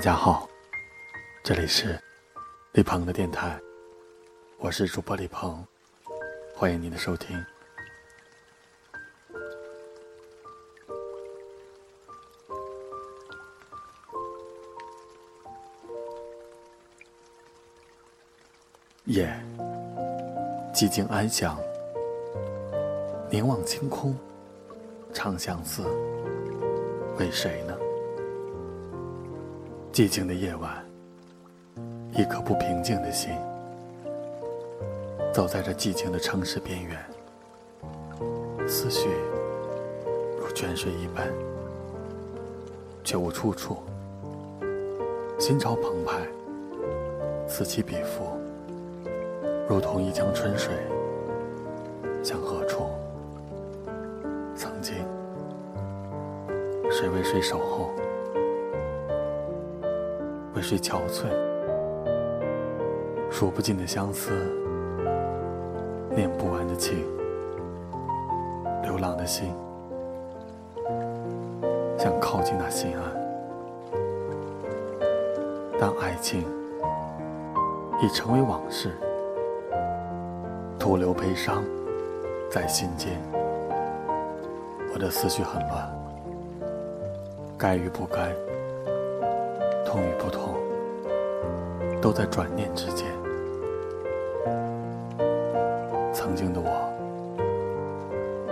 大家好，这里是李鹏的电台，我是主播李鹏，欢迎您的收听。夜寂静安详，凝望星空，长相思，为谁呢？寂静的夜晚，一颗不平静的心，走在这寂静的城市边缘，思绪如泉水一般，却无出处。心潮澎湃，此起彼伏，如同一江春水，向何处？曾经，谁为谁守候？为谁憔悴？数不尽的相思，念不完的情，流浪的心，想靠近那心安。当爱情已成为往事，徒留悲伤在心间。我的思绪很乱，该与不该。痛与不痛，都在转念之间。曾经的我，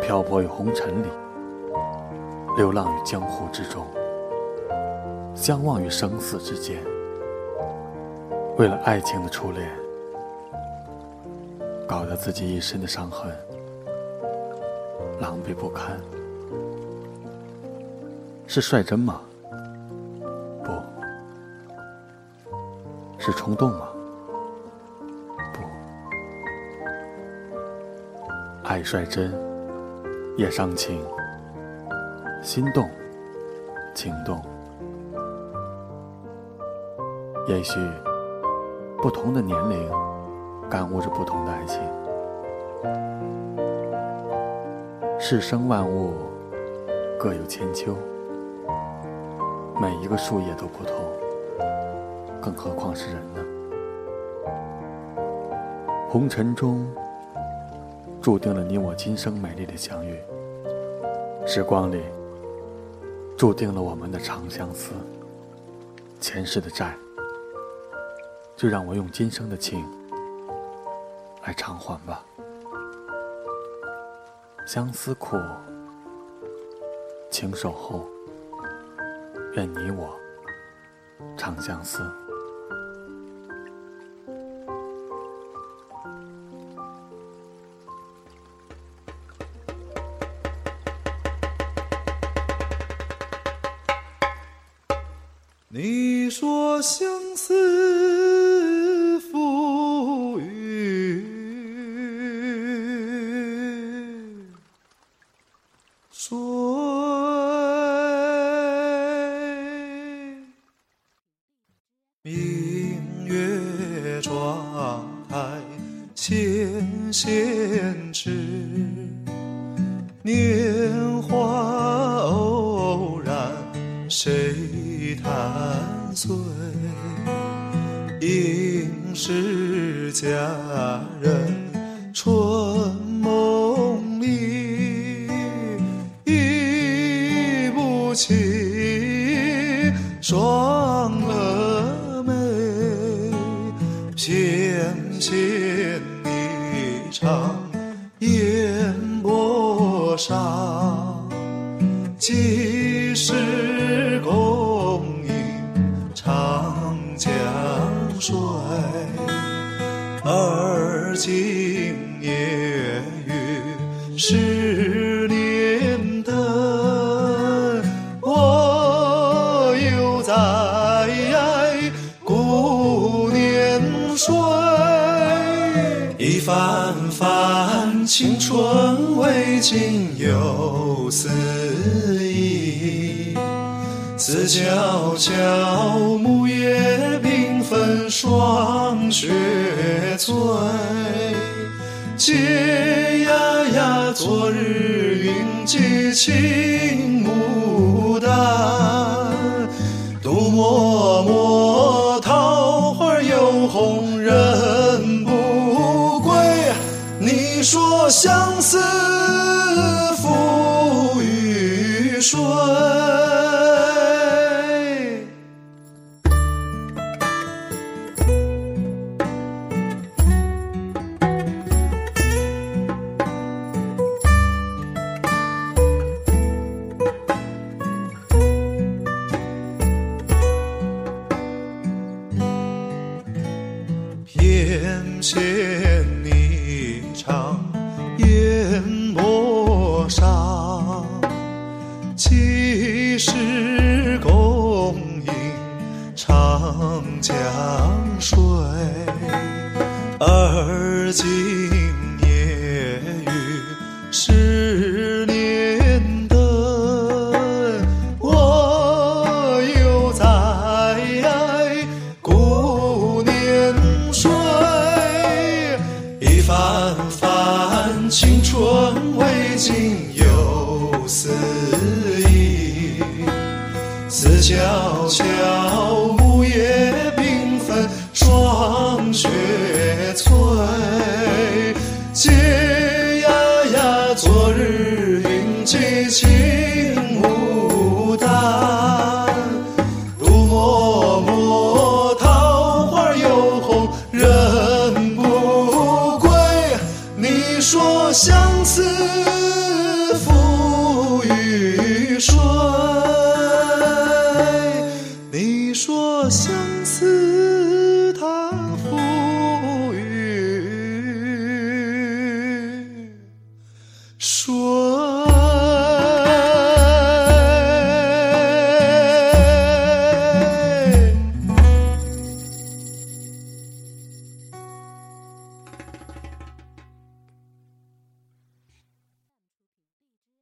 漂泊于红尘里，流浪于江湖之中，相忘于生死之间。为了爱情的初恋，搞得自己一身的伤痕，狼狈不堪。是率真吗？是冲动吗？不，爱率真，也伤情，心动，情动。也许不同的年龄，感悟着不同的爱情。世生万物各有千秋，每一个树叶都不同。更何况是人呢？红尘中注定了你我今生美丽的相遇，时光里注定了我们的长相思。前世的债，就让我用今生的情来偿还吧。相思苦，请守候，愿你我长相思。你说相思赋予谁？明月妆台纤纤指，年华偶然谁？弹碎，应是佳人春梦里，忆不起双蛾眉，纤纤一场烟波上，青春未尽有思忆，思悄悄木叶缤纷霜雪催，嗟呀呀，昨日云髻青牡丹，你说相思赋予谁偏见你江水而今